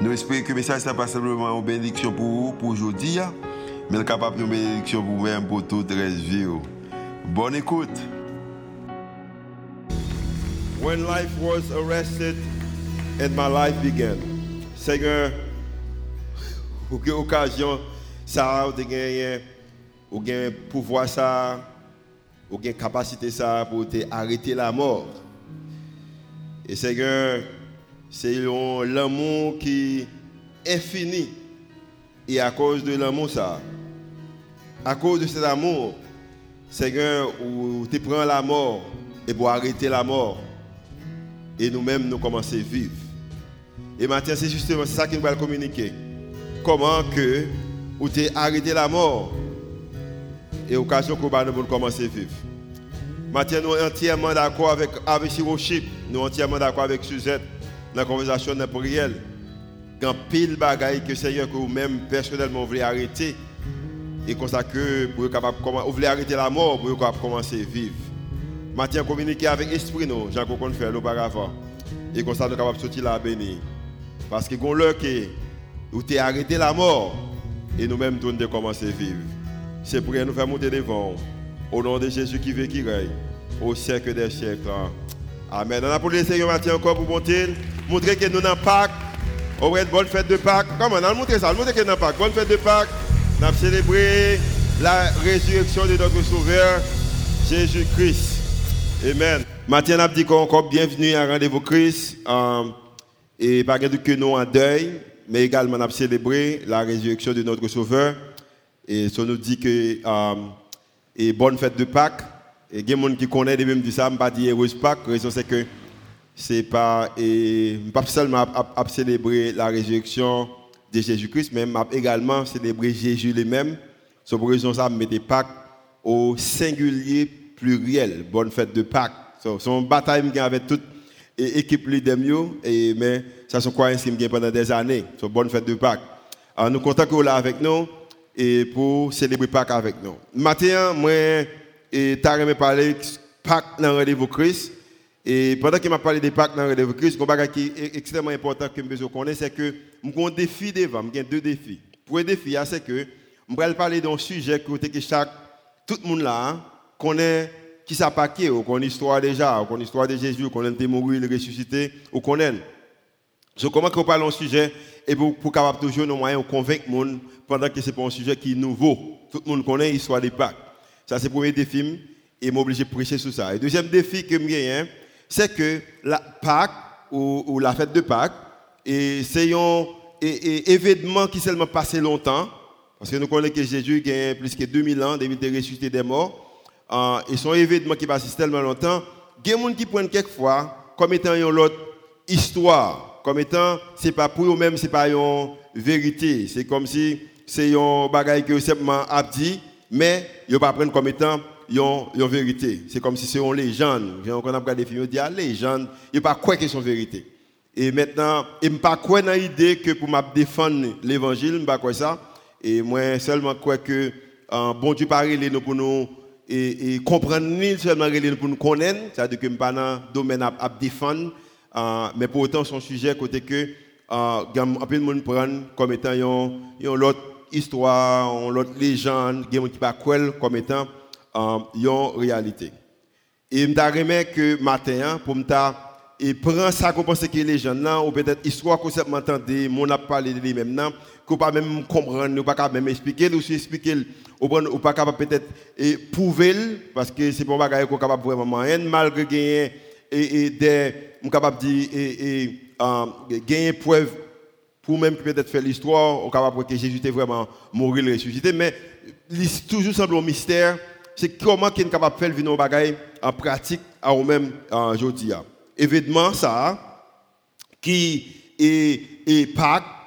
Nous espérons que le message n'est pas simplement une bénédiction pour vous, pour aujourd'hui, hein, mais capable de bénédiction pour vous-même, pour toute la vie. Bonne écoute. When life was arrested and my life began. Seigneur, pour quelle occasion ça a gagné ou bien pouvoir ça, ou capacité ça pour te arrêter la mort. Et Seigneur, c'est l'amour qui est fini. Et à cause de l'amour ça, à cause de cet amour, Seigneur, où tu prends la mort et pour arrêter la mort. Et nous-mêmes, nous commençons à vivre. Et maintenant, c'est justement ça qu'il va communiquer. Comment que, où tu arrêté la mort et occasion que nous commencer à vivre. Maintenant, nous sommes entièrement d'accord avec, avec Sirochip, nous sommes entièrement d'accord avec Suzette la conversation de la prière. Quand pile bagaille que Seigneur, que vous-même personnellement voulez arrêter, et comme ça que vous voulez arrêter la mort pour capable commencer à vivre. Maintenant, communiquer avec l'esprit, nous, Jean qu'on fait auparavant. Et comme ça, nous de sortir là béni. Parce que quand l'heure que vous avez arrêté la mort, et nous-mêmes, nous devons commencer à vivre. C'est pour nous faire monter devant. Au nom de Jésus qui veut qui règne. Au siècle des siècles. Amen. On a pour le Seigneur Mathieu encore pour monter. Montrer que nous n'avons Pâques. On va bonne fête de Pâques. Comment on a montré ça. Montrer que nous Pâques. Bonne fête de Pâques. On a célébré la résurrection de notre Sauveur, Jésus-Christ. Amen. Mathieu on a dit encore bienvenue à Rendez-vous Christ. Euh, et pas que nous en deuil, mais également on a célébré la résurrection de notre Sauveur. Et ça nous dit que euh, et bonne fête de Pâques. Et il y a des gens qui connaissent, même dit ça, je ne pas dire heureuse Pâques. La raison c'est que c'est pas, et, pas seulement à, célébrer la résurrection de Jésus-Christ, mais également célébrer Jésus lui-même. C'est pour raison ça, mets Pâques au singulier pluriel. Bonne fête de Pâques. C'est une bataille avec toute l'équipe Lidemio, et mais ça sont quoi ainsi pendant des années. C'est bonne fête de Pâques. Nous comptons que vous là avec nous et pour célébrer Pâques avec nous. Matin, moi, et t'as parler Pâques dans rendez-vous Christ. Et pendant qu'il m'a parlé de Pâques dans le rendez-vous Christ, un qui est extrêmement important que je connaître, c'est que j'ai un défi devant, j'ai deux défis. Le défi, c'est que je vais parler d'un sujet que chaque, tout le monde là connaît qui ça paquet, ou connaît l'histoire déjà, ou connaît l'histoire de Jésus, ou connaît le mort, le ressuscité, ou connaît. Donc comment qu'on parle d'un sujet et pour, pour toujours nos moyens de convaincre le monde pendant que ce n'est pas un sujet qui est nouveau. Tout le monde connaît l'histoire des Pâques. Ça, c'est le premier défi et m'obliger de prêcher sur ça. Et le deuxième défi que j'ai, c'est que la Pâques ou, la fête de Pâques, c'est un événement qui seulement passé longtemps, parce que nous connaissons que Jésus a plus que 2000 ans, depuis de ressuscité des morts, euh, et son événement qui passe tellement longtemps, il y a des gens qui prennent quelquefois comme étant une autre histoire, comme étant, c'est pas pour eux-mêmes, c'est pas une vérité. C'est comme si c'est un bagage que simplement a dit, mais ils ne pas comme étant une, vérité. C'est comme si c'est une légende. Quand on a regardé des films, on dit ah, légende, il pas quoi c'est une vérité. Et maintenant, il ne pas quoi dans l'idée que pour défendre l'évangile, je pas quoi ça. Et moi seulement quoi que euh, bon Dieu parle pour nous et, et comprendre ni seulement pour nous connaître, c'est-à-dire que je pas dans le domaine à, à défendre, euh, mais pour autant son sujet côté que euh, un peu de monde prend comme étant une autre histoire, une autre légende, qui pas comme étant une réalité. Et me que matin, hein, pour me et prend ça qu'on pense que les gens là ou peut-être histoire que ça m'entendait mon a parlé de lui-même là qu'on pas même comprendre ou pas même expliquer ou expliquer ou pas capable peut-être prouver parce que c'est pas un bagage qu'on capable vraiment moyen malgré gagner et, et des capable dire et, et euh, gagner preuve pour même peut-être faire l'histoire on capable que Jésus était vraiment mort et ressuscité mais toujours semble un mystère c'est comment qu'il est capable de faire le bagage en pratique à nous-mêmes aujourd'hui. Événement ça, qui est, est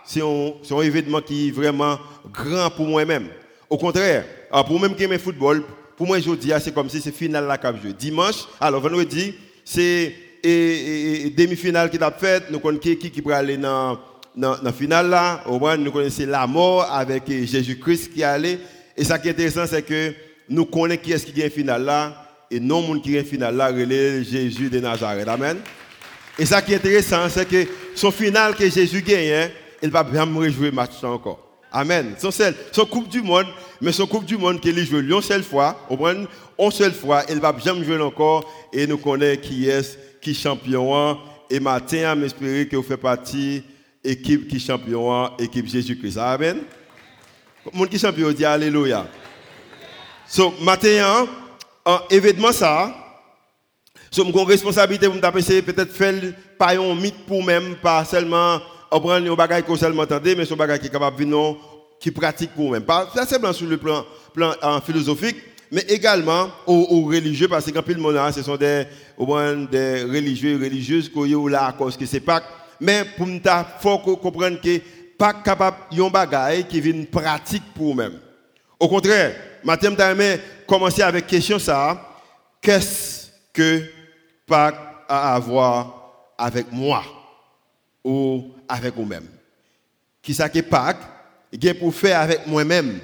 c'est un, événement qui est vraiment grand pour moi-même. Au contraire, alors pour moi-même qui aime le football, pour moi, dis, c'est comme si c'est final la cap joué. Dimanche, alors vendredi, c'est demi-finale qui a fait. Nous connaissons qui qui peut aller dans la finale là. Au moins, nous connaissons la mort avec Jésus-Christ qui est allé. Et ça qui est intéressant, c'est que nous connaissons qui est-ce qui gagne finale là. Et non, monde qui gagne finale là, c'est Jésus de Nazareth. Amen. Et ça qui est intéressant, c'est que son final que Jésus gagne, hein, il va bien me réjouir match encore. Amen. Son, seul, son Coupe du Monde, mais son Coupe du Monde qu'il joue une seule fois, au moins une seule fois, il va jamais jouer encore et nous connaissons qui est, qui champion. Hein. Et matin, m'espérer que vous faites partie équipe qui champion, hein, équipe Jésus-Christ. Amen. Monde qui champion dit Alléluia. So, matin, un événement ça, so, une responsabilité pour me peut-être faire pas un mythe pour même, pas seulement on prend un bagage qu'on seulement entendait, mais son bagage qui est capable de venir, qui pratique pour même. Pas seulement sur le plan, plan philosophique, mais également aux, religieux, parce que quand le monde ce sont des, des religieux et religieuses qui sont là cause que c'est pas. Mais pour nous, il faut comprendre que pas capable un bagage qui vient pratique pour même. Au contraire, matin, je commencer avec question ça. Qu'est-ce que Pâques a à voir avec moi? ou avec vous-même? Qui ça que Pâques est pour faire avec moi-même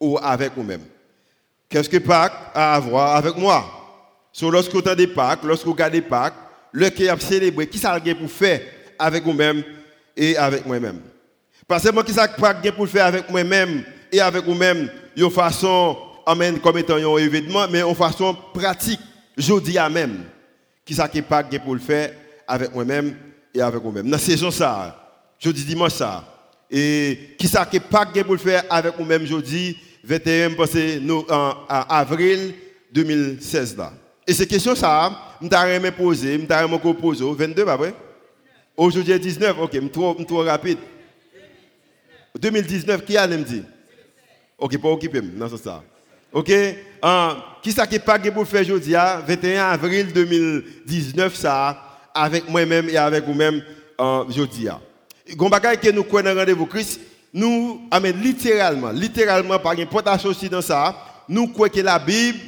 ou avec vous-même? Qu'est-ce que Pâques a à voir avec moi? So, lorsque vous entendez Pâques, lorsque vous regardez Pâques, le qui a célébré, qui ça pour faire avec vous-même et avec moi-même? Parce que moi, qui ça Pâques pour faire avec moi-même et avec vous-même, de façon, amen, comme étant un événement, mais en façon pratique, je dis à même. Qui ça que Pâques pour le faire avec moi-même et avec vous-même. Dans la saison ça, jeudi dimanche ça. Et qui ça qui pas pour le faire avec vous-même jeudi 21 passé en, avril 2016 là. Et ces questions ça, je t'ai poser, je t'ai poser 22 pas vrai? Aujourd'hui 19, OK, je trop trop rapide. 2019 qui a me dit OK, pas occupé dans ce ça. OK uh, qui ça qui pas pour faire jeudi 21 avril 2019 ça avec moi-même et avec vous-même aujourd'hui. Gon bagay que nous connaissons rendez-vous Christ, nous amène littéralement, littéralement par importance aussi dans ça, nous croyons que la Bible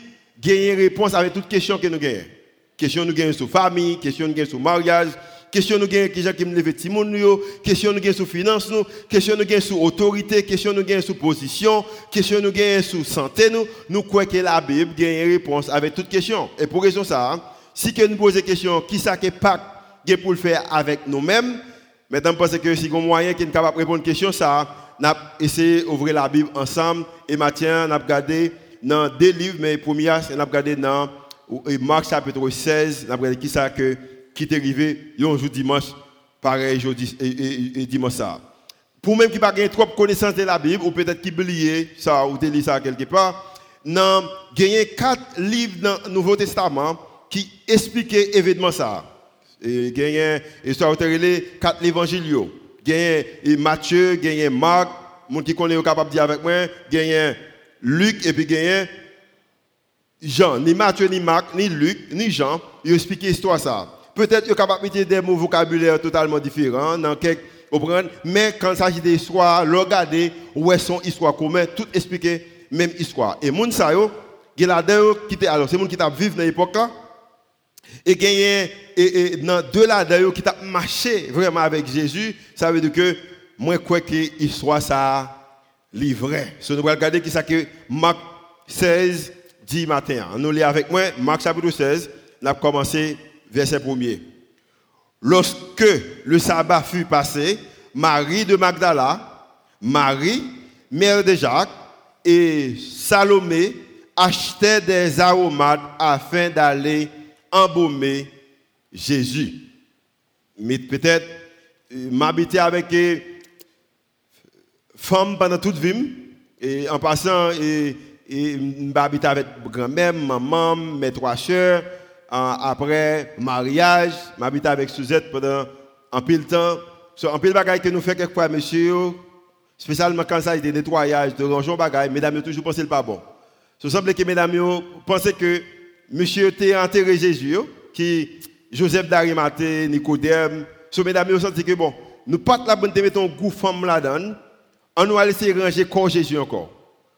gagne réponse avec toutes questions que nous gagnons. Question nous gagnons sur famille, question nous gagnons sur mariage, question nous gagnons qui qui me lève timon question nous gagnons sur finance nous, question nous gagnons sur autorité, question nous gagnons sur position, question nous gagnons sur santé nous, nous croyons que la Bible gagne réponse avec toutes questions. Et pour raison ça, si que nous posons question, qui ça que Pâques pour le faire avec nous-mêmes, maintenant pense que si on moyen qui est capable de répondre à question, ça, on a essayé d'ouvrir la Bible ensemble. Et maintenant, on a regardé dans deux livres, mais premier, on a regardé dans Marc chapitre 16, on a regardé qui ça que, qui est arrivé un jour dimanche, pareil, jeudi et, dimanche ça. Pour même qui n'a pas trop connaissance de la Bible, ou peut-être qui oublié ça, ou lu ça quelque part, a gagné quatre livres dans le Nouveau Testament qui expliquait l'événement ça. Gagné histoire de quatre évangiles. Gagné Matthieu, gagné Marc, mon qui connaît capable de dire avec moi, gagné Luc et puis gagné Jean, ni Matthieu, ni Marc, ni Luc, ni Jean, ils expliquent l'histoire ça. Peut-être capables de des mots vocabulaires totalement différents, dans quelques, mais quand il s'agit d'histoire, regarder où est son histoire commune, tout expliquer même histoire. Et moun sa yo, qui alors c'est moun qui t'a vivre dans l'époque et gagner et, dans deux là d'ailleurs qui t'a marché vraiment avec Jésus, ça veut dire que moi crois que l'histoire ça livré. Si nous regarder qui ça que Marc 16 dit matin. Nous lisons avec moi Marc chapitre 16, on a commencé verset 1er. Lorsque le sabbat fut passé, Marie de Magdala, Marie, mère de Jacques, et Salomé achetaient des aromates afin d'aller embaumer Jésus. Mais peut-être euh, m'habiter avec une euh, femme pendant toute vie, et en passant, et, et m'habiter avec grand-mère, maman, mes trois soeurs, après mariage, m'habiter avec Suzette pendant un de temps. So, peu de bagaille que nous faisons quelquefois, monsieur, spécialement quand ça a été nettoyage, de ranger bagaille, mesdames, toujours pensé le pas bon. Il semble que mesdames, pensez que monsieur a enterré Jésus, qui Joseph d'Arimathée, Nicodème, so mesdames, vous sentez que bon, nous pas la bonne de mettre un goût femme là-dedans, on nous a laissé ranger corps Jésus encore.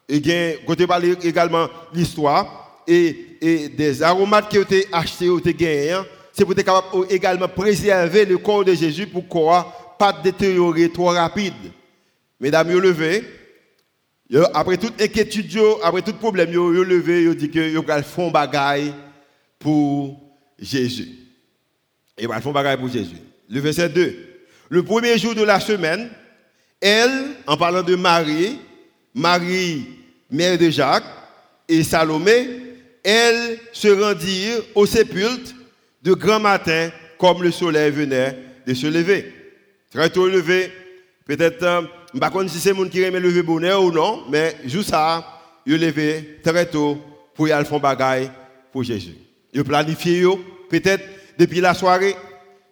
Et bien, côté parler également l'histoire et, et des aromates qui ont été achetés ou été gagnés, hein, c'est pour être capable également préserver le corps de Jésus pour quoi pas détériorer trop rapide. Mesdames, vous levez. Après toute inquiétude, après tout problème, vous levez, vous dit que vous faire bagaille pour Jésus. Et vous allez faire bagaille pour Jésus. Le verset 2. Le premier jour de la semaine, elle, en parlant de Marie, Marie, mère de Jacques, et Salomé, elles se rendirent au sépulcre de grand matin, comme le soleil venait de se lever. Très tôt levé, peut-être, je ne sais pas si c'est monde qui aime lever bonheur ou non, mais juste ça, il levé très tôt pour y aller faire pour Jésus. Il planifié, peut-être depuis la soirée,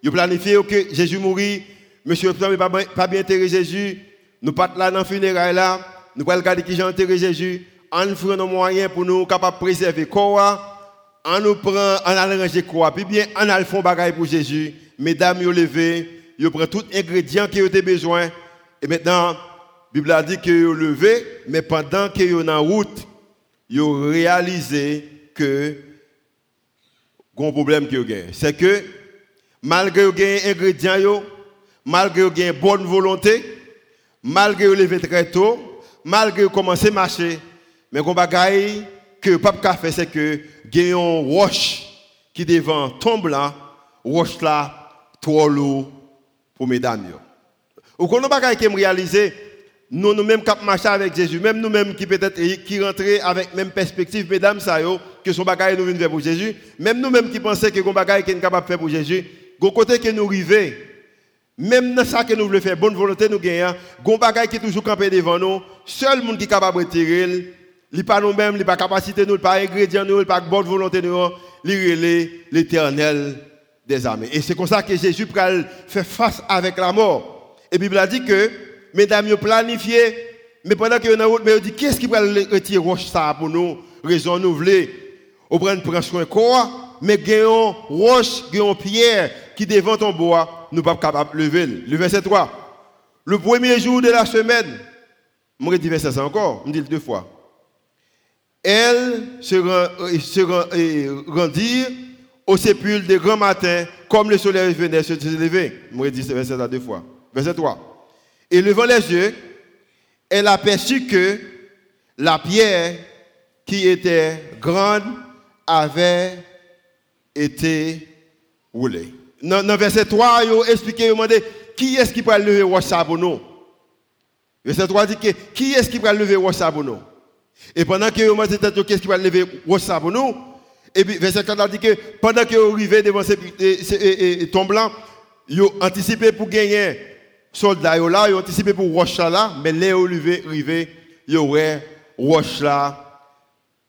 il planifié que Jésus mourit, monsieur ne pas, pas bien enterrer Jésus, nous pas là dans le funérail là, nous allons regarder qui j'ai enterré Jésus, en faisant nos moyens pour nous capables de préserver le corps, en nous prend, en allant ranger quoi, puis bien en allant faire bagaille pour Jésus, mesdames, vous levez, vous prenez tout ingrédient que vous avez besoin, et maintenant, la Bible a dit que vous levez, mais pendant que vous êtes en route, vous réalisez que un problème que vous avez. C'est que malgré que vous avez ingrédients, malgré que vous avez bonne volonté, malgré que vous levez très tôt, malgré que vous commencez à marcher, mais ce bagaille que le pape faire, c'est que une roche qui devant tombe là, roche là, trop lourd pour mesdames. Ou qu'on pas qui réaliser nous nous-mêmes qui marcher avec Jésus, même nous-mêmes qui peut-être qui rentrer avec même perspective mesdames ça que son bagage nous vient faire pour Jésus, même nous-mêmes qui pensons que son bagage est capable de faire pour Jésus, go côté que nous arrivons même dans ça que nous voulons faire bonne volonté nous gagnons, gon bagage qui est toujours campé devant nous, seul monde qui est capable de retirer, il pas nous-mêmes, il pas capacité nous, pas ingrédient nous, pas bonne volonté nous, il l'éternel des armées. Et c'est comme ça que Jésus fait face avec la mort. Et la Bible a dit que, mesdames, vous planifié, mais pendant que vous mais dit, qu'est-ce qui va retirer roche ça pour nous, raison nous voulons, on prend prendre soin corps, mais gagnons roche, gagnons pierre qui devant ton bois, nous ne sommes pas capables de lever. Le verset 3. Le premier jour de la semaine, je vais dire verset encore, je dis deux fois. Elle se, euh, euh, rendirent au sépulcre de grand matin, comme le soleil venait se lever. Je vais dire verset deux fois. Verset 3. Et levant les yeux, elle aperçut que la pierre qui était grande avait été roulée. Dans, verset 3, il expliqué, il demandé qui est-ce qui peut lever roche. Verset 3 dit que qui est-ce qui peut lever roche. Et pendant que vous demandé qu'est-ce qui va lever roche pour nous, et puis verset 4 dit que pendant que vous arrivez devant ce tombe blanc, ils ont anticipé pour gagner soldats là, ils ont anticipé pour roche là, mais levé, rivé, ils auraient roche là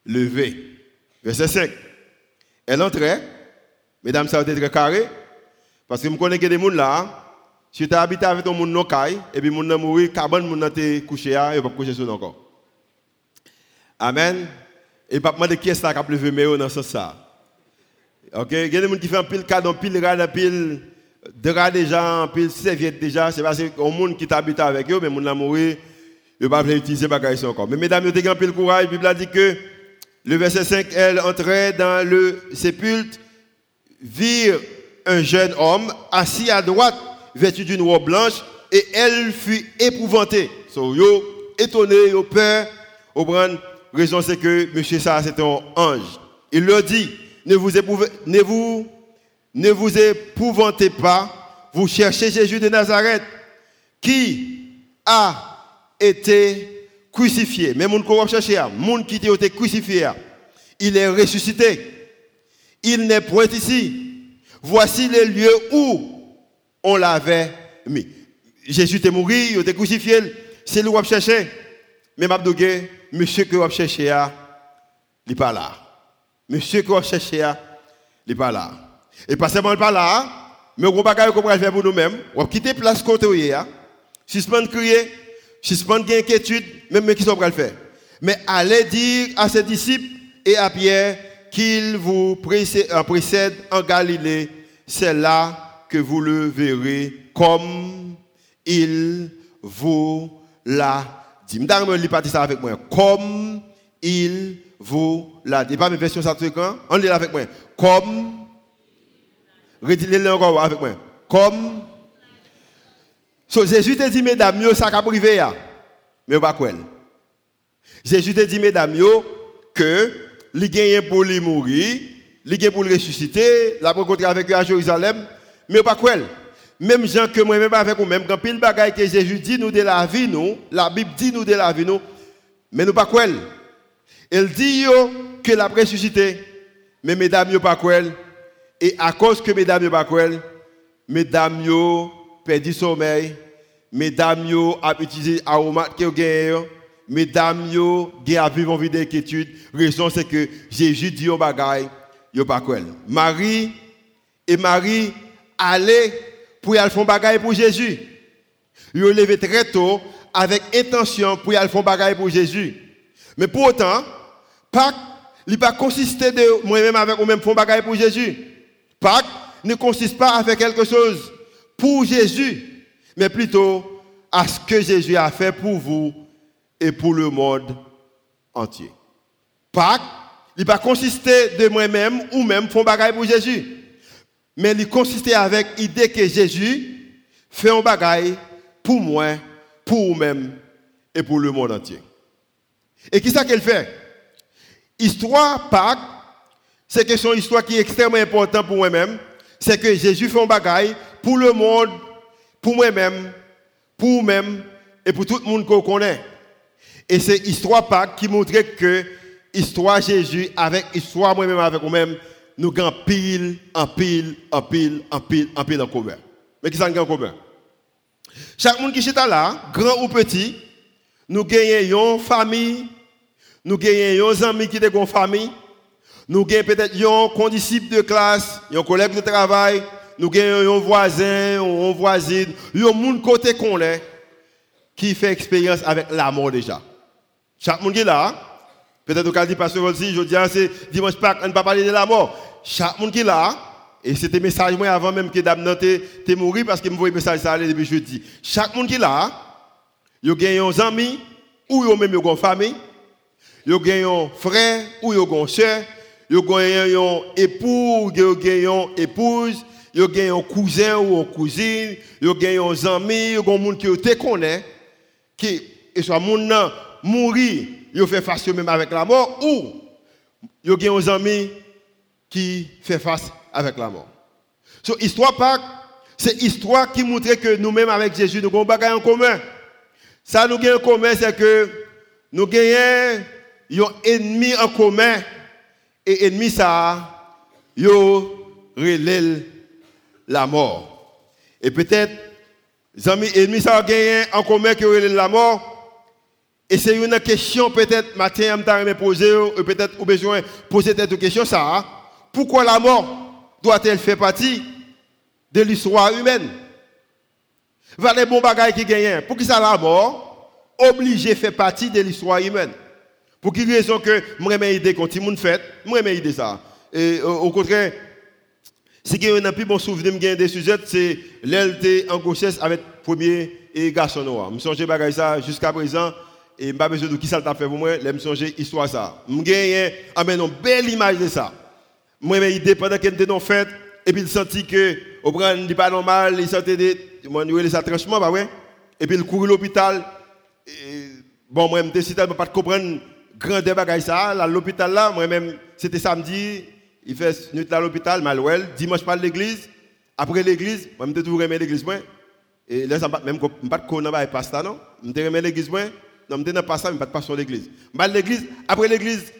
levé. Verset 5. Elle entrait, mesdames, ça a été très carré, parce que je connais que des gens là, si tu as habité avec ton monde non et puis mon mourir, cabane mon te couché là, et pas coucher sur encore. Amen. Et pas demander qui est-ce qui a levé mais dans ce sens. OK, il y a des gens qui font un pile cadeau, pile rade, pile drap déjà, pile serviette déjà, c'est parce le monde qui t'habite avec eux, mais mon amour, il ne pas utiliser bagages encore. Mais mesdames, vous avez un peu le courage, la Bible a dit que le verset 5, elle entrait dans le sépulcre, virent un jeune homme assis à droite, vêtu d'une robe blanche, et elle fut épouvantée. So, yo, étonné, yo peur, au raison c'est que monsieur ça c'est un ange. Il leur dit, ne vous, épouvantez pas, vous cherchez Jésus de Nazareth, qui a été crucifié. Mais mon qu'on chercher, mon qui a été crucifié, il est ressuscité. Il n'est point ici. Voici les lieux où on l'avait mis. Jésus est mort, il était crucifié. C'est lui qui cherché. Mais Mabdougué, monsieur que vous cherchez, il n'est pas là. Monsieur que vous cherchez, il n'est pas là. Et pas seulement pas là, mais on va faire pour nous-mêmes. On va quitter place côté suspendre crier, suspendre inquiétude, même qui sont le faire? Mais allez dire à ses disciples et à Pierre qu'il vous euh, précède en Galilée. C'est là que vous le verrez comme il vous l'a dit. Vais lire ça avec moi. Comme il vous l'a dit. Pas mes versions ça On lit avec moi. Comme Redites-le encore avec moi. Comme so, Jésus te dit mesdames, ça a privé mais pas quoi. Jésus te dit mesdames que il gagne pour lui mourir, il gagne pour le ressusciter, la rencontrer avec eux à Jérusalem, mais pas quoi. Même gens que moi même avec vous même quand pile bagaille que Jésus dit nous de la vie nous, la Bible dit nous de la vie nous, mais nous pas quoi. Elle dit que la ressuscité, mais mesdames yo pas quoi. Et à cause que mesdames yo pas quoi, mesdames yo perdu sommeil, mesdames yo a utilisé aromates que gagne mesdames yo a vivre en vie d'inquiétude, raison c'est que Jésus dit au bagaille, yo pas quoi. Marie et Marie allaient pour y aller faire pour Jésus. Ils ont levé très tôt avec intention pour y aller faire pour Jésus. Mais pour autant, Pâques il pas de moi-même avec moi-même faire bagaille pour Jésus. Pâques ne consiste pas à faire quelque chose pour Jésus, mais plutôt à ce que Jésus a fait pour vous et pour le monde entier. Pâques, il pas consisté de moi-même ou même faire bagaille pour Jésus mais il consistait avec l'idée que Jésus fait un bagaille pour moi, pour vous-même et pour le monde entier. Et qui ça qu'elle fait? Histoire Pâques, c'est que son histoire qui est extrêmement importante pour moi-même, c'est que Jésus fait un bagaille pour le monde, pour moi-même, pour vous-même et pour tout le monde qu'on connaît. Et c'est histoire Pâques qui montrait que histoire Jésus avec histoire moi-même avec vous-même nous avons pile, en pile, en pile, en pile, en pile en commun. Mais qui ça en commun? Chaque monde qui est là, grand ou petit, nous gagnons une famille, nous gagnons des amis qui ont une famille, nous gagnons peut-être un condisciple de classe, un collègue de travail, nous gagnons un voisin, une voisine, un monde côté qu'on est, qui fait expérience avec la mort déjà. Chaque monde qui est là, peut-être au dit pasteur aussi, je dis, ah, c'est dimanche Pâques, on ne peut pas parler de la mort chaque monde qui est là, et c'était message moi avant même que Dame t'es mort parce que me voyais message ça depuis jeudi. Chaque monde qui est là, il a un ami ou il même une famille, il a un frère ou a une soeur, il a un époux, il a une épouse, il a un cousin ou une cousine, il a un ami, il y a un monde qui te connaît qui et soit monde mourir, il fait face même avec la mort ou il y a un ami qui fait face avec la mort. So, histoire Pâques, c'est histoire qui montre que nous-mêmes avec Jésus, nous avons un en commun. Ça, nous avons en commun, c'est que nous avons un ennemi en commun. Et ennemi, ça, yo relève la mort. Et peut-être, amis, ennemi, ça gagné en commun qui relève la mort. Et c'est une question, peut-être, matin, je me poser, peut-être, ou besoin de poser cette question, ça. Pourquoi la mort doit-elle faire partie de l'histoire humaine? Va les bons bagages qui gagnent. Pour qui ça la mort obligé faire partie de l'histoire humaine? Pour quelle raison que moi j'ai idée quand tout monde fait, moi j'ai idée ça. Et au contraire, ce qui est un plus bon souvenir des sujets, c'est l'LT en grossesse avec le premier et garçon noir. Je me souviens ça jusqu'à présent et pas besoin de qui ça t'a fait pour moi, je me souviens l'histoire ça. Je gagne une belle image de ça. Moi, j'ai idée pendant qu'il était dans fête, et puis il sentit que, au bras, il pas normal, il sentait des, moi, il a tranchement, bah ouais. Et puis il court à l'hôpital. Bon, moi, je décidé de pas comprendre grand débat ça, l'hôpital là, moi-même, c'était samedi, il fait nuit à l'hôpital, Malouel, dimanche pas l'église. Après l'église, moi, je toujours aimé l'église, moi. Et là, ça même pas de connaître pas pasta, non. Je aimé l'église, moi. Non, je pas ça, mais pas de passion l'église. Je l'église, après l'église,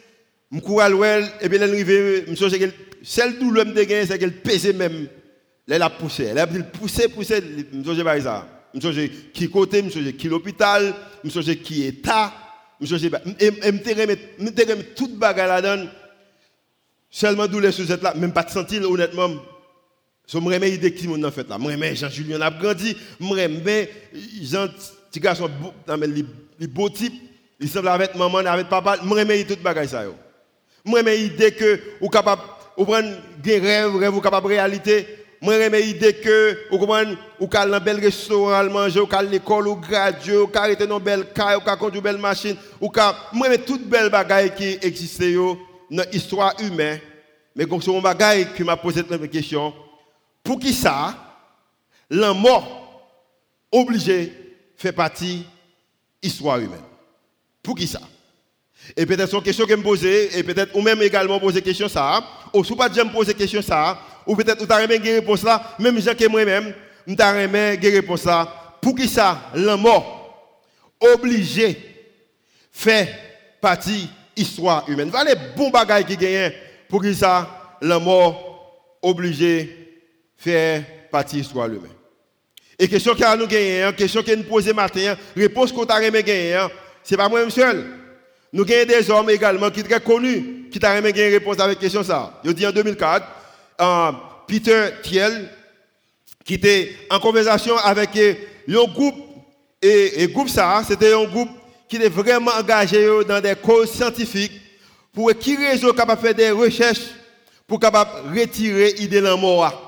je cours à l'ouel, et puis l'arrivée, je me que celle douleur me gagné, c'est qu'elle pesait même. Elle a poussé. Elle a poussé, poussé, je me pas ça. Je me qui côté, je me qui l'hôpital, je me qui état, je me et je me toute bagarre là-dedans. Seulement douleur sur cette là, même pas de sentir honnêtement. Je me remets l'idée qui m'ont fait là. Je me Jean-Julien a grandi, je me remets Jean, petit garçon, les beaux types, il semble avec maman, avec papa, je me remets toute bagarre ça. Moi, j'ai idée que vous capable, vous prenez des rêves, rêves, vous capable réalité, moi j'aime l'idée que vous comprenez ou dans un bel restaurant manger ou à l'école ou graduer ou arrêter dans belle caille ou conduire belle machine ou moi j'aime toutes belles bagailles qui existent dans l'histoire humaine mais comme c'est un bagaille qui m'a posé cette question pour qui ça la mort obligé fait partie de l'histoire humaine pour qui ça et peut-être c'est une question que me poser et peut-être ou même également poser question ça ou si pas me poser question ça ou peut-être vous avez une réponse là, même gens que moi-même, vous avez une réponse là. Pour qui ça, la mort, obligé, fait partie de l'histoire humaine. Voilà les bons bagages qui gagnent pour qui ça, la mort, obligé, fait partie de l'histoire humaine. Et question que nous gagnons, question que nous posons matin, réponse qu'on a gagné, ce n'est pas moi-même seul. Nous avons des hommes également qui sont très connus, qui ont gagné réponse avec question ça. Je dis en 2004, Peter Thiel, qui était en conversation avec un groupe, et, le groupe ça, c'était un groupe qui était vraiment engagé dans des causes scientifiques pour qui réseau capable de faire des recherches pour capable retirer l'idée de la mort.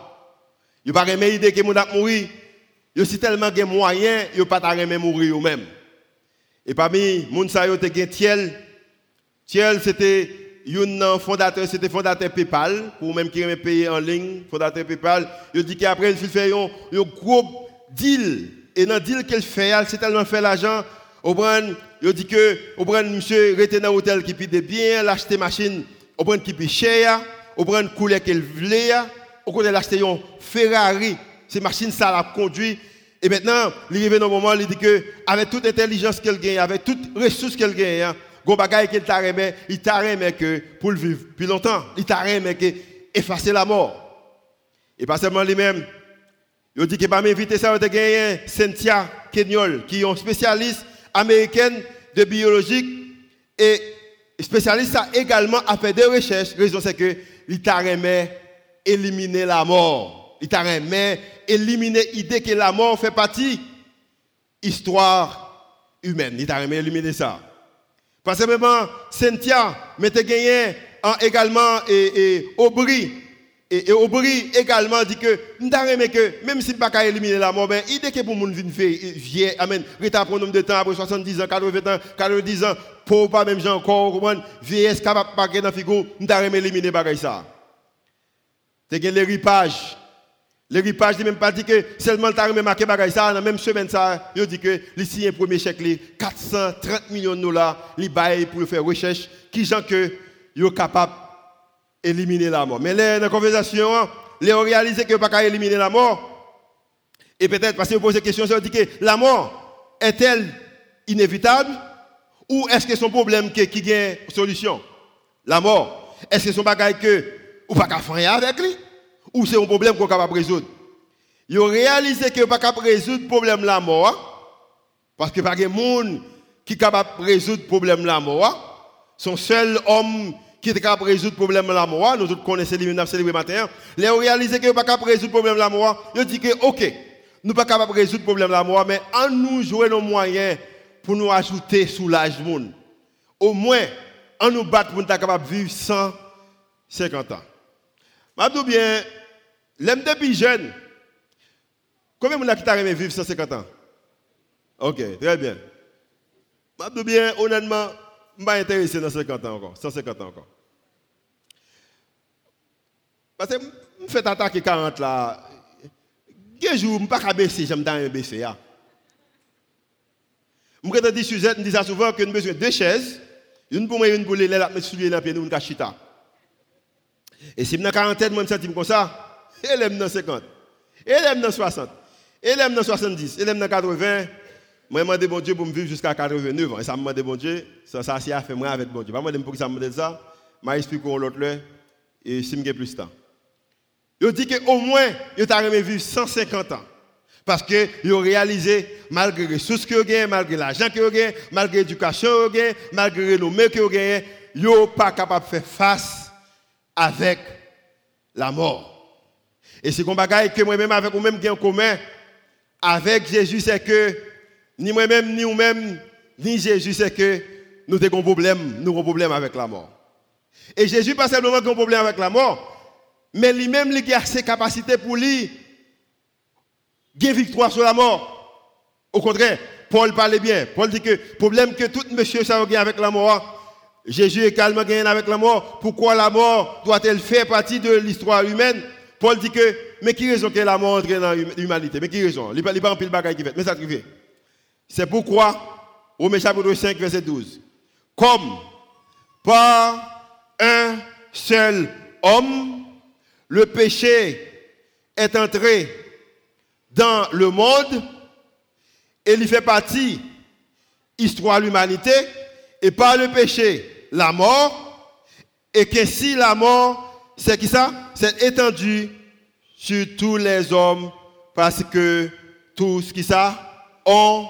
Il pas remettre l'idée que a mourir. Il aussi tellement de moyens, il pas remettre mourir eux-mêmes. Et parmi les gens qui ont Thiel, Thiel c'était un fondateur, c'était fondateur PayPal, pour même qui aime payer en ligne, fondateur PayPal, il dit qu'après, il fait un, gros deal. Et dans le deal qu'il fait, c'est tellement fait l'argent, au il dit que, au monsieur, rester dans l'hôtel qui pide bien, l'acheter machine, au qui paye cher, au brand couleur qu'il voulait, côté l'acheter un Ferrari, ces machines, ça l'a conduit. Et maintenant, il arrive dans un moment, il dit que, avec toute intelligence qu'elle gagne, avec toute ressource qu'elle gagne, Gon bagay qu'il t'a remis, il t'a remis que pour vivre plus longtemps, il t'a remis que effacer la mort. Et pas seulement lui-même. Il dit qu'il va m'inviter ça, il gagné Cynthia Kenyol, qui est une spécialiste américaine de biologie et spécialiste a également a fait des recherches. La raison c'est que il t'a éliminer la mort. Il t'a remis éliminer l'idée que la mort fait partie histoire humaine. Il t'a éliminer ça. Parce que même Cynthia m'était gagné également et, et Aubry. Et, et Aubry également dit que, que même si pas éliminer la mort, ben, idée que pour vin faire vieux, amen, reta pour nombre de temps après 70 ans, 80 ans, 90 ans, pour pas même gens encore, vieillesse capable pas dans figure, m'ta éliminer bagay ça. C'est l'héritage le ripage n'a même pas dit que seulement le taré marqué bagay ça, dans la même semaine ça, il dit que signe un premier chèque 430 millions de dollars, il bail pour faire recherche qui gens que est capable d'éliminer la mort. Mais dans la conversation, ils ont réalisé que pas éliminer la mort. Et peut-être parce que vous posez question, ils dit que la mort est-elle inévitable ou est-ce que son problème qui, a une solution? La mort, est-ce que son bagage que ou pas faire avec lui? Ou c'est un problème qu'on est capable de résoudre. Ils ont réalisé que pas capable de résoudre le problème de la mort, parce que pas de monde qui est capable de résoudre le problème de la mort. Son seul homme qui est capable de résoudre le problème de la mort, nous tous connaissons les nous célébré matin, ils ont réalisé que pas capable de résoudre le problème de la mort. Ils ont dit que, ok, nous pas capable de résoudre le problème de la mort, mais en nous jouer nos moyens pour nous ajouter soulage monde. Au moins, en nous battre pour nous capable de vivre 150 ans. Je bien, L'aime depuis jeune. Combien de gens qui t'a vivre 150 ans Ok, très bien. Je bien, honnêtement, je ne suis pas intéressé dans 50 ans encore. 150 ans encore. Parce que je fais attaquer 40 là. Quel jour, je ne pas baisser, j'aime bien baisser. Je me dis Suzette, je dis souvent que nous besoin de deux chaises. Une pour moi et une pour les là, me soulever dans le pied, nous, une chita. Et si je suis 40 ans, je me sens comme ça aime dans 50, elle aime dans 60, elle aime dans 70, elle aime dans 80. Moi, je demande bon Dieu pour me vivre jusqu'à 89 ans. Et ça me demande bon Dieu, ça, ça c'est à faire moi avec bon Dieu. Je me demande pour ça me demande ça. Je explique l'autre et si je plus de temps. Je dis qu'au moins, il t'a vivre 150 ans. Parce que ils ont réalisé, malgré les ressources qu'ils ont malgré l'argent qu'ils ont malgré l'éducation qu'ils ont malgré le renommée qu'ils ont ils ne sont pas capables de faire face avec la mort. Et c'est un bagage que moi-même avec vous-même en commun avec Jésus, c'est que ni moi-même, ni vous-même, ni Jésus, c'est que nous avons un problème, nous avons un problème avec la mort. Et Jésus, pas simplement un problème avec la mort, Mais lui-même, il a ses capacités pour lui gagner victoire sur la mort. Au contraire, Paul parlait bien. Paul dit que le problème que tout monsieur ça avec la mort, Jésus est calme avec la mort. Pourquoi la mort doit-elle faire partie de l'histoire humaine? Paul dit que, mais qui raison que la mort entre dans l'humanité? Mais qui raison? Il n'y a pas un pile bagaille qui fait. Mais ça fait. C'est pourquoi, au chapitre 5, verset 12, comme par un seul homme, le péché est entré dans le monde et il fait partie histoire de l'humanité et par le péché la mort et qu'ainsi la mort c'est qui ça? C'est étendu sur tous les hommes parce que tous qui ça ont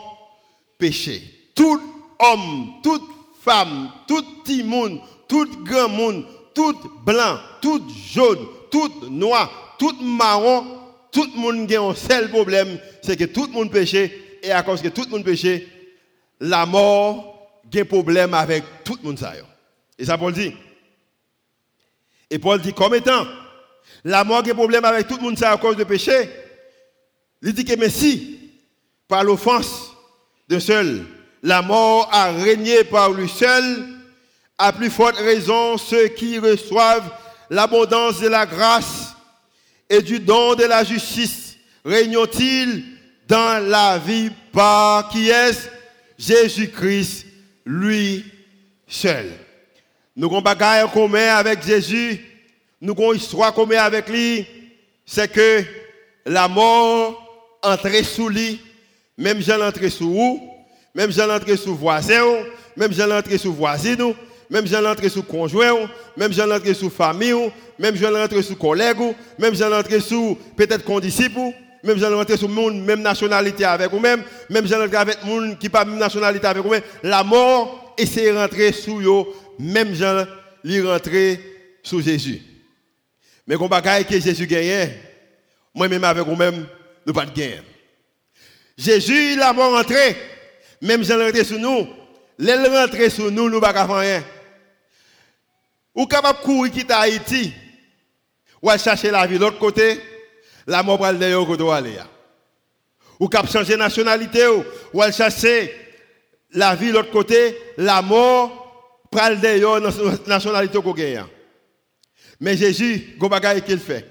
péché tout homme toute femme tout petit monde tout grand monde tout blanc tout jaune tout noir tout marron tout le monde a un seul problème c'est que tout le monde péché et à cause que tout le monde péché, la mort a un problème avec tout le monde. Et ça, Paul dit. Et Paul dit, comme étant, la mort a un problème avec tout le monde à cause du péché, il dit que, mais si, par l'offense d'un seul, la mort a régné par lui seul, à plus forte raison, ceux qui reçoivent l'abondance de la grâce et du don de la justice, régnent-ils dans la vie par qui est Jésus-Christ, lui seul. Nous avons un commun avec Jésus, nous avons une histoire commune avec lui, c'est que la mort entrait sous lui, même j'en entrais sous vous, même j'en entrais sous voisin, même j'en entrais sous voisin, même j'en entrais sous conjoint, même j'en entrais sous famille, même j'en entrais sous collègue, même j'en entrais sous peut-être condisciple même j'allais rentrer sur monde, même nationalité avec vous-même, même? J'allais rentrer avec monde qui pas même nationalité avec vous-même, la mort essaie de rentrer sous eux, même j'allais rentrer sous Jésus. Mais quand bagaille que Jésus gagne, moi-même avec vous-même, nous pas de. Jésus, la mort rentré, même j'allais rentrer sur nous, l'aile rentrer sur nous, nous pas rien. Ou capable de courir quitter Haïti, ou aller chercher la vie de l'autre côté, la mort va aller où aller. Ou cap changer nationalité ou aller chercher la vie de l'autre côté, la mort pral de nationalité qu'on gagne. Mais Jésus, go bagaille qu'il fait.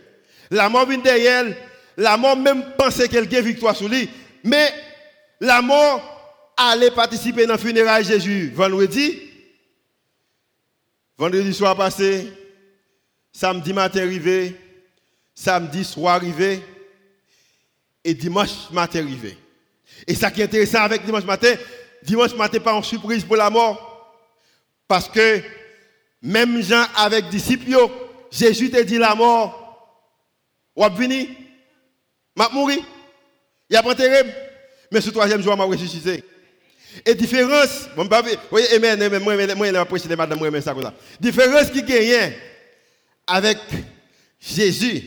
La mort vient derrière, la mort même pensait qu'elle gagne victoire sur lui, mais la mort allait participer dans le funérail Jésus vendredi. Vendredi soir passé, samedi matin arrivé, samedi soir arrivé et dimanche matin arrivé. Et ça qui est intéressant avec dimanche matin, dimanche matin pas en surprise pour la mort. Parce que même Jean avec disciples, Jésus te dit la mort. Ou venir, m'a mouru. Il a terrible. Mais ce troisième jour, m'a ressuscité. Et différence, bon, bah, oui, amen, amen, moi, moi, moi, moi, madame, moi, ça, ça. Différence qui gagne avec Jésus,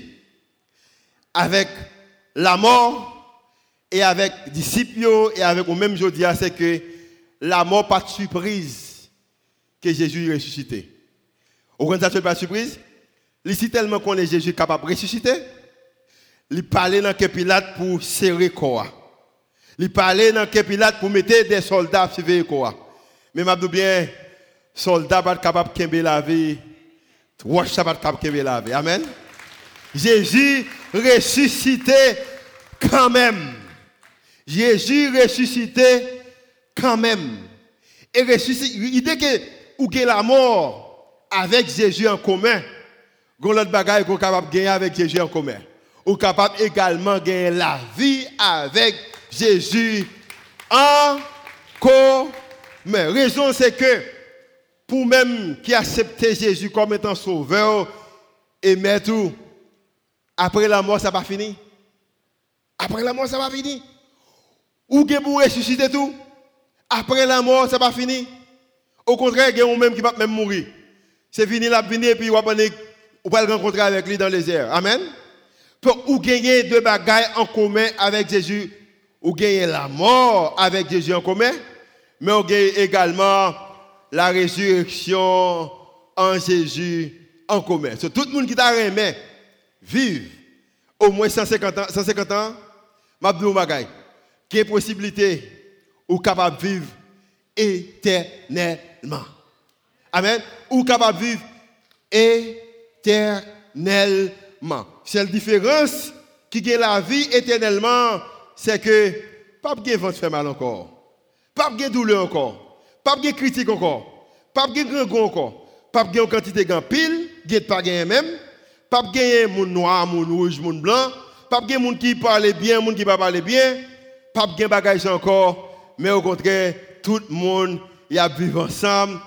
avec la mort et avec les disciples et avec le même jour, c'est que la mort pas de surprise que Jésus est ressuscité. Au contraire, pas de surprise? Il tellement qu'on est Jésus capable de ressusciter. Il parlait dans le Pilate pour serrer quoi. Il parlait dans le Pilate pour mettre des soldats sur le quoi. Mais je bien, soldats pas capable de la vie. Roche pas capable de la vie. Amen. Jésus ressuscité quand même. Jésus ressuscité quand même. Et ressuscité, l'idée que ou que la mort avec Jésus en commun, gon l'autre bagaille qu'on capable gagner avec Jésus en commun. Ou capable également de gagner la vie avec Jésus en commun. Raison c'est que pour même qui accepter Jésus comme étant sauveur et tout après la mort, ça va fini. Après la mort, ça va finir. Ou que pour ressusciter tout? Après la mort, ça va finir. Au contraire, il y a même qui va même mourir. C'est fini la venir et puis on va le rencontrer avec lui dans les airs. Amen. Pour ou gagner deux bagailles en commun avec Jésus, ou gagner la mort avec Jésus en commun, mais on gagne également la résurrection en Jésus en commun. C'est tout le monde qui t'a remis vivre au moins 150 ans, 150 ans, m'a dit bagay. Quelle possibilité ou capable de vivre éternellement. Amen. Ou capable de vivre éternellement. C'est la différence qui gagne la vie éternellement, c'est que pas de vent fait mal encore. Pas de douleur encore. Pas de critique encore. Pas de grand encore. Pas de quantité de pile, pas de même. Pas de moun noir, moun rouge, moun blanc. Pas de moun qui parle bien, moun qui pas parler bien. Pas de bagage encore. Mais au contraire, tout le monde y a vécu ensemble.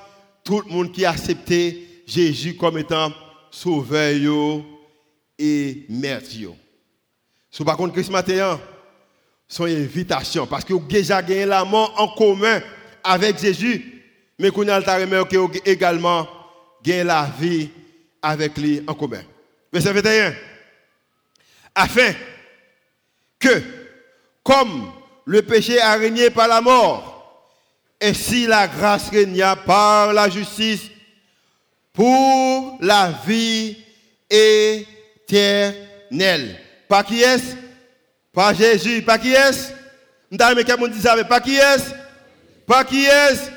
Tout le monde qui a accepté Jésus comme étant sauveur et maître. Si par contre, Christ matin, son invitation, parce que vous déjà gagné la mort en commun avec Jésus, mais qu'on a également gagné la vie avec lui en commun. Verset 21. Afin que, comme le péché a régné par la mort, ainsi la grâce régna par la justice pour la vie éternelle. Pas qui est Pas Jésus. Pas qui est-ce? Mais quelqu'un dit ça, mais pas qui est Pas qui est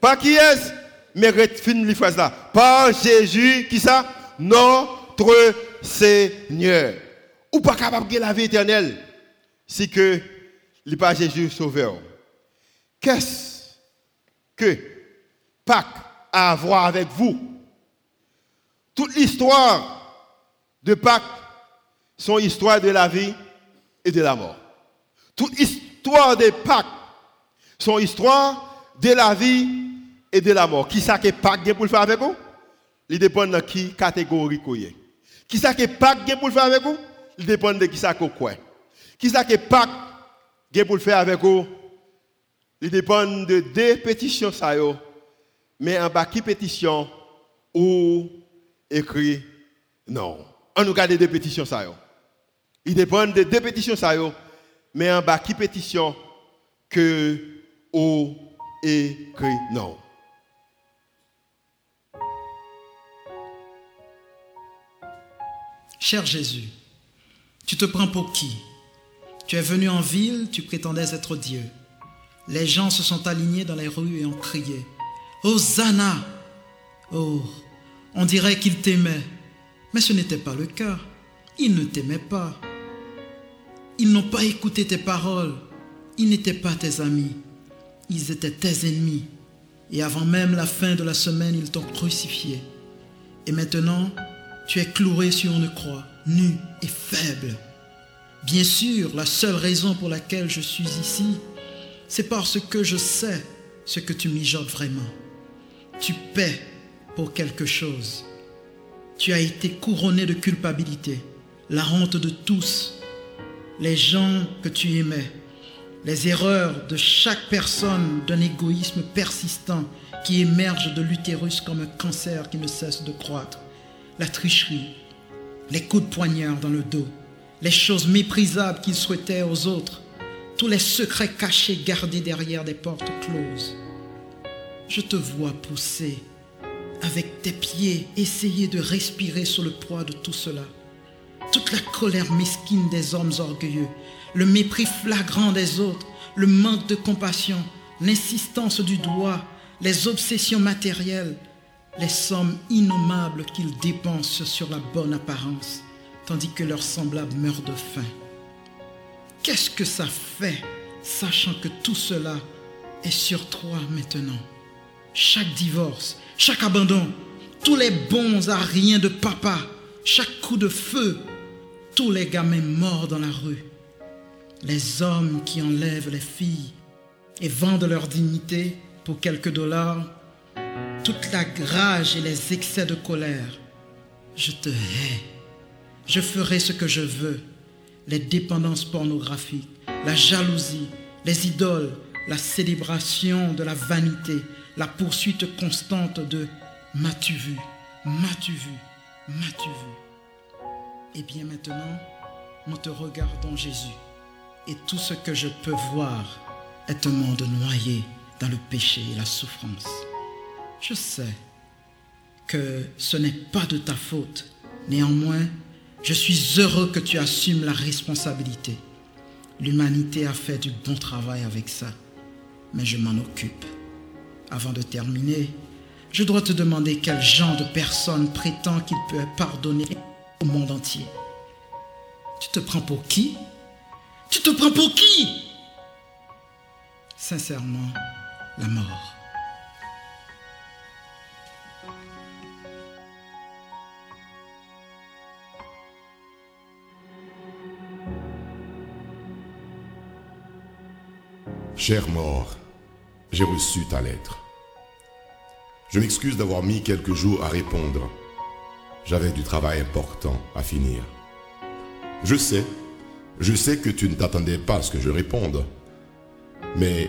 Pas qui est Mais fin les phrases là. Par Jésus, qui ça? Notre Seigneur. Ou pas capable de la vie éternelle si que n'est pas Jésus sauveur. Qu'est-ce que Pâques a à voir avec vous? Toute l'histoire de Pâques sont histoire de la vie et de la mort. Toute histoire des Pâques sont histoire de la vie et de la mort. Qui ça que Pâques pour le faire avec vous? Il dépend de qui catégorie vous Qui ça que Pâques pour le faire avec vous? Il dépend de qui ça que quoi. Qui ça que Pâques pour le avec vous? Il dépend de deux pétitions ça Mais en bas qui pétition ou écrit non. On nous garde deux pétitions ça il dépend de deux pétitions, ça, mais en bas, qui pétition que ou écrit non. Cher Jésus, tu te prends pour qui? Tu es venu en ville, tu prétendais être Dieu. Les gens se sont alignés dans les rues et ont crié Hosanna Oh, on dirait qu'ils t'aimaient, mais ce n'était pas le cas. Ils ne t'aimaient pas. Ils n'ont pas écouté tes paroles. Ils n'étaient pas tes amis. Ils étaient tes ennemis. Et avant même la fin de la semaine, ils t'ont crucifié. Et maintenant, tu es cloué sur une croix, nu et faible. Bien sûr, la seule raison pour laquelle je suis ici, c'est parce que je sais ce que tu mijotes vraiment. Tu paies quelque chose. Tu as été couronné de culpabilité, la honte de tous, les gens que tu aimais, les erreurs de chaque personne d'un égoïsme persistant qui émerge de l'utérus comme un cancer qui ne cesse de croître, la tricherie, les coups de poignard dans le dos, les choses méprisables qu'il souhaitait aux autres, tous les secrets cachés gardés derrière des portes closes. Je te vois pousser avec tes pieds, essayer de respirer sous le poids de tout cela toute la colère mesquine des hommes orgueilleux, le mépris flagrant des autres, le manque de compassion, l'insistance du doigt, les obsessions matérielles, les sommes innommables qu'ils dépensent sur la bonne apparence, tandis que leurs semblables meurent de faim. Qu'est-ce que ça fait, sachant que tout cela est sur toi maintenant? Chaque divorce, chaque abandon, tous les bons à rien de papa, chaque coup de feu, tous les gamins morts dans la rue, les hommes qui enlèvent les filles et vendent leur dignité pour quelques dollars, toute la rage et les excès de colère. Je te hais. Je ferai ce que je veux. Les dépendances pornographiques, la jalousie, les idoles, la célébration de la vanité, la poursuite constante de m'as-tu vu, m'as-tu vu, m'as-tu vu? Et bien maintenant, nous te regardons Jésus. Et tout ce que je peux voir est un monde noyé dans le péché et la souffrance. Je sais que ce n'est pas de ta faute. Néanmoins, Je suis heureux que tu assumes la responsabilité. L'humanité a fait du bon travail avec ça, mais je m'en occupe. Avant de terminer, je dois te demander quel genre de personne prétend qu'il peut pardonner au monde entier. Tu te prends pour qui? Tu te prends pour qui? Sincèrement, la mort. Cher mort, j'ai reçu ta lettre. Je m'excuse d'avoir mis quelques jours à répondre. J'avais du travail important à finir. Je sais, je sais que tu ne t'attendais pas à ce que je réponde. Mais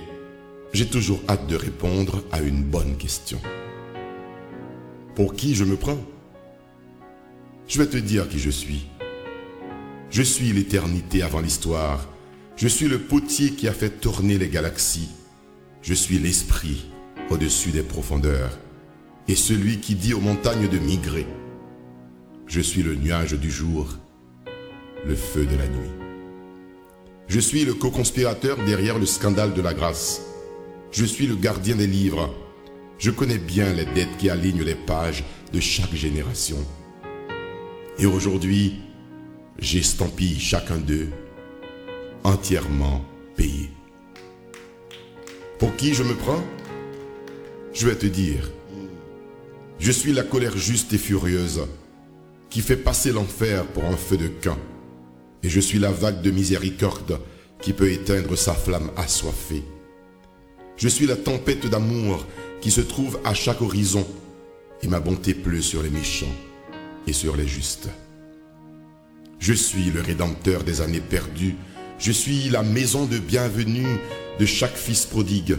j'ai toujours hâte de répondre à une bonne question. Pour qui je me prends? Je vais te dire qui je suis. Je suis l'éternité avant l'histoire. Je suis le potier qui a fait tourner les galaxies. Je suis l'esprit au-dessus des profondeurs et celui qui dit aux montagnes de migrer. Je suis le nuage du jour, le feu de la nuit. Je suis le co-conspirateur derrière le scandale de la grâce. Je suis le gardien des livres. Je connais bien les dettes qui alignent les pages de chaque génération. Et aujourd'hui, j'estampille chacun d'eux entièrement payé. Pour qui je me prends? Je vais te dire, je suis la colère juste et furieuse qui fait passer l'enfer pour un feu de camp. Et je suis la vague de miséricorde qui peut éteindre sa flamme assoiffée. Je suis la tempête d'amour qui se trouve à chaque horizon, et ma bonté pleut sur les méchants et sur les justes. Je suis le rédempteur des années perdues, je suis la maison de bienvenue de chaque fils prodigue.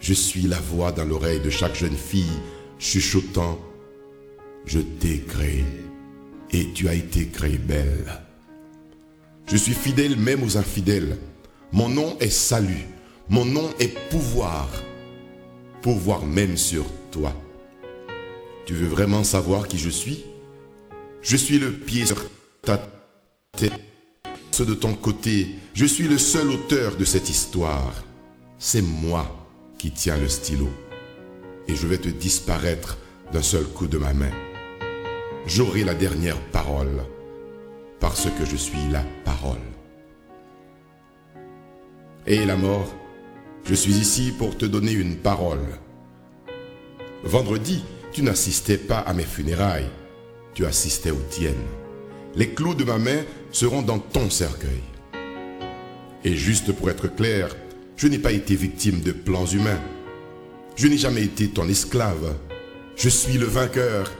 Je suis la voix dans l'oreille de chaque jeune fille, chuchotant, je t'ai créé et tu as été créée belle. Je suis fidèle même aux infidèles. Mon nom est salut. Mon nom est pouvoir. Pouvoir même sur toi. Tu veux vraiment savoir qui je suis? Je suis le pied sur ta tête. De ton côté, je suis le seul auteur de cette histoire. C'est moi qui tiens le stylo. Et je vais te disparaître d'un seul coup de ma main. J'aurai la dernière parole parce que je suis la parole. Et la mort, je suis ici pour te donner une parole. Vendredi, tu n'assistais pas à mes funérailles, tu assistais aux tiennes. Les clous de ma main seront dans ton cercueil. Et juste pour être clair, je n'ai pas été victime de plans humains. Je n'ai jamais été ton esclave. Je suis le vainqueur.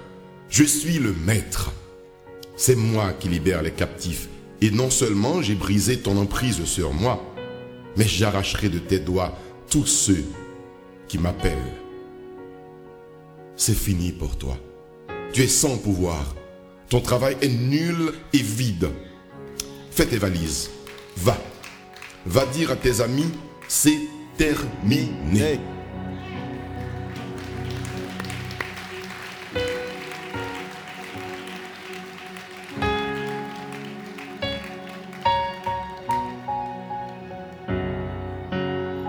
Je suis le maître. C'est moi qui libère les captifs. Et non seulement j'ai brisé ton emprise sur moi, mais j'arracherai de tes doigts tous ceux qui m'appellent. C'est fini pour toi. Tu es sans pouvoir. Ton travail est nul et vide. Fais tes valises. Va. Va dire à tes amis, c'est terminé.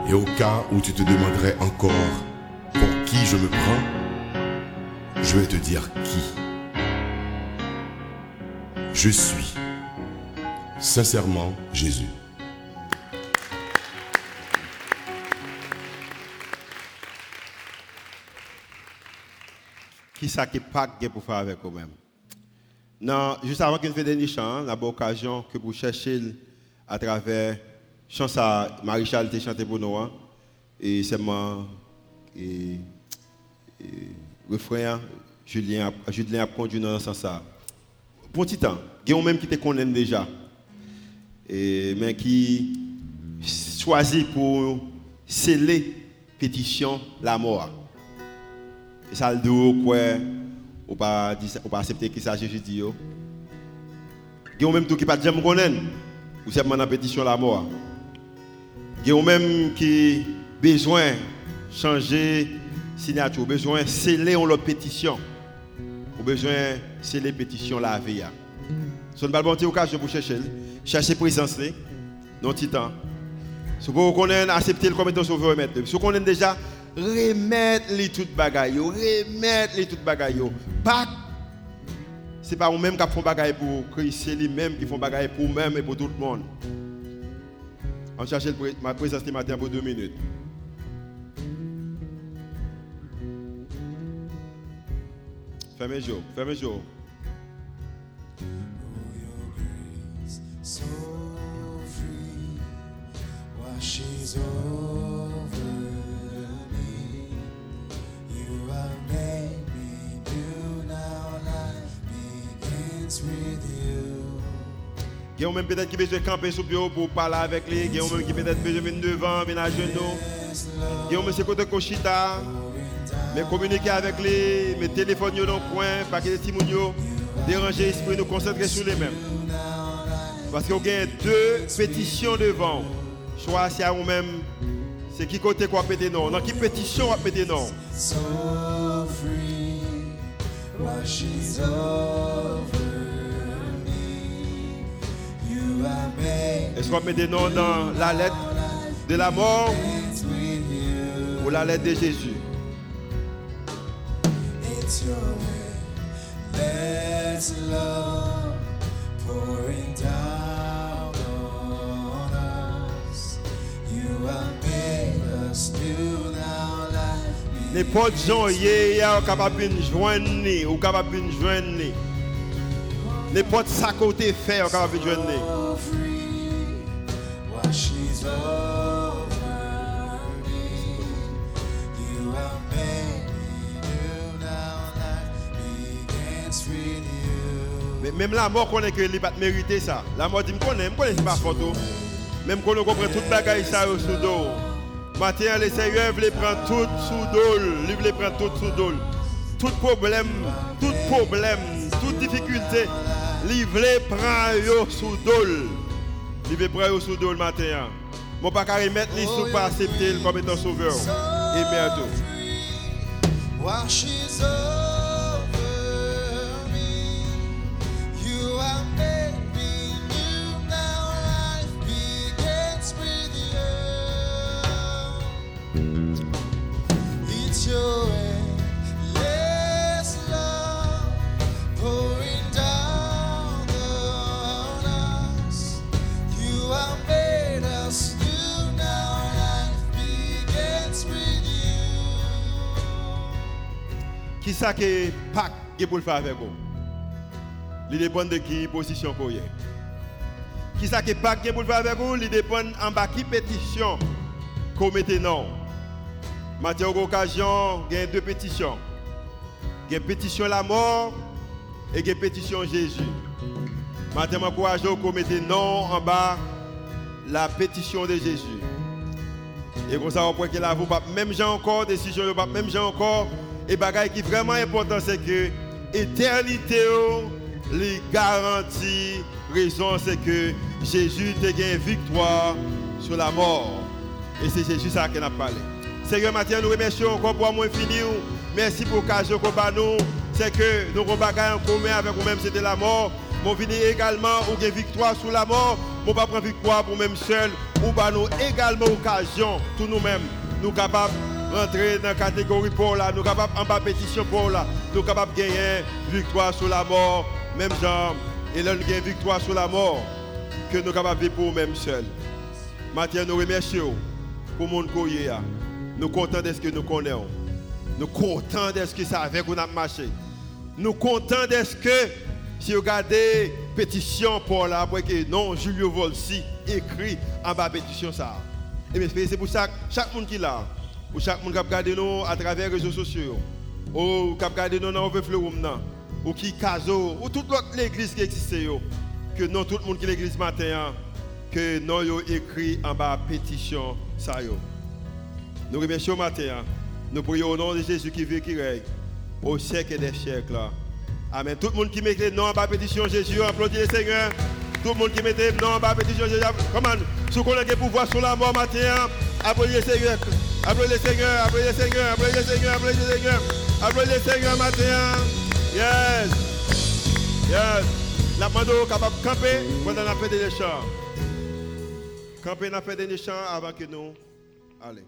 Et au cas où tu te demanderais encore pour qui je me prends, je vais te dire qui. Je suis sincèrement Jésus. Qui ça qui pas pour faire avec vous-même Non, juste avant qu'il ne des chants, la bonne occasion que vous cherchez à travers chant ça, Maréchal t'a chanté pour nous, hein. et c'est moi, et, et refrain, Julien, Julien a conduit dans ce sens. Pour un petit temps, il y a même qui te connaît déjà, mais qui choisit pour sceller pétition la mort. Et ça le dit quoi, ou pas, accepter qu'il s'agit Jésus dit. Il y a même tout qui pas jamais connaître, ou c'est la pétition la mort. Il y a même qui besoin changer signature, besoin sceller leur pétition, ou besoin sceller pétition la veille. Ce n'est pas une occasion pour chercher. Chercher présence, non titan. Si vous connaissez, accepter comme étant sauveur et. Si vous connaissez déjà, remettre les toutes bagailles, remettre les toutes bagailles. Pas c'est pas vous-même qui font bagaille pour Christ, c'est lui-même qui font bagaille pour vous-même et pour tout le monde. On cherche ma présence ce matin pour deux minutes. Fermez jour, fermez jour. So même peut-être camper sur bureau pour parler avec lui. Il a même qui peut-être besoin de devant, venir à genoux. Il Koshita. Mais communiquer avec lui, mes téléphones dans le coin, pas que les petits déranger l'esprit, nous concentrer sur les mêmes. Parce qu'il y a deux pétitions devant. Choisissez à vous-même, c'est qui côté quoi péter non. Dans qui pétition va péter non. Est-ce qu'on met des noms dans la lettre de la mort ou la lettre de Jésus? N'importe Ne pot zon ye ya ou kapap bin jwen ni, ou kapap bin jwen ni. Ne pot sa kote fe ou kapap bin jwen ni. Mem la mor konen ke li bat merite sa. La mor di m konen, m konen si pa foto. Mem konen kompre tout bagay sa yo sou do ou. Matin le Seigneur veut prendre tout sous dos, il veut prendre tout sous dos. Tout problème, tout problème, toute difficulté, il veut prendre sous dos. Il veut prendre sous dos le matin. Mon pas remettre les sous pas accepter comme étant sauveur. Et Ki sa ke pak ge pou l fa avek ou? Li depan de ki posisyon ko ye. Ki sa ke pak ge pou l fa avek ou? Li depan an ba ki petisyon ko mette nan ou. Matin occasion, il y a deux pétitions. Il y a pétition la mort et a pétition Jésus. Matin m'encourage qu'on mette non en bas la pétition de Jésus. Et comme ça, on peut que là, vous même gens encore, décision, même gens encore, et bagaille qui est vraiment important, c'est que l'éternité, les garanties, raison, c'est que Jésus a gagné victoire sur la mort. Et c'est Jésus ça qui a parlé. Seigneur, matin, nous remercions encore pour moi fini. Merci pour l'occasion qu'on nous. C'est que nous bagaille en commun avec vous-même, c'était la mort. Mon vini également, ou une victoire sur la mort. Mon pas prendre victoire pour nous-mêmes seul. Ou nous également occasion, tous nous-mêmes, nous capables rentrer dans la catégorie pour là, nous sommes capables en bas pétition pour là, nous capables de gagner victoire sur la mort, même genre, et là nous gagnons victoire sur la mort, que nous capables de vivre pour nous-mêmes seuls. Maintenant, nous remercions pour mon courrier. Nous contents de ce que nous connaissons. Nous contents de ce que ça avec nous a marché. Nous contents de ce que, si vous regardez pétition pour là, après que non, Julio Volsi écrit en bas pétition ça. Et c'est pour ça que chaque monde qui est là, pour chaque monde qui regarde nous à travers les réseaux sociaux, ou qui regarde nous dans le ou qui caso, ou toute l'autre l'église qui existe, que non tout le monde qui l'église matin, que nous avons écrit en bas pétition ça. Nous remercions matin, nous prions au nom de Jésus qui vit, qui règne, au siècle des siècles. Amen. Tout le monde qui met le nom bas pétition Jésus, applaudissez le Seigneur. Tout le monde qui met le nom bas pétition Jésus, comment, si vous avez pouvoir sur la mort matin, applaudissez le Seigneur. Applaudissez le Seigneur, applaudissez le Seigneur, applaudissez le Seigneur, applaudissez le Seigneur. Applaudissez le Seigneur matin. Yes. Yes. La demande capable de camper pendant la fait des chants. Camper la fait des chants avant que nous. Allez.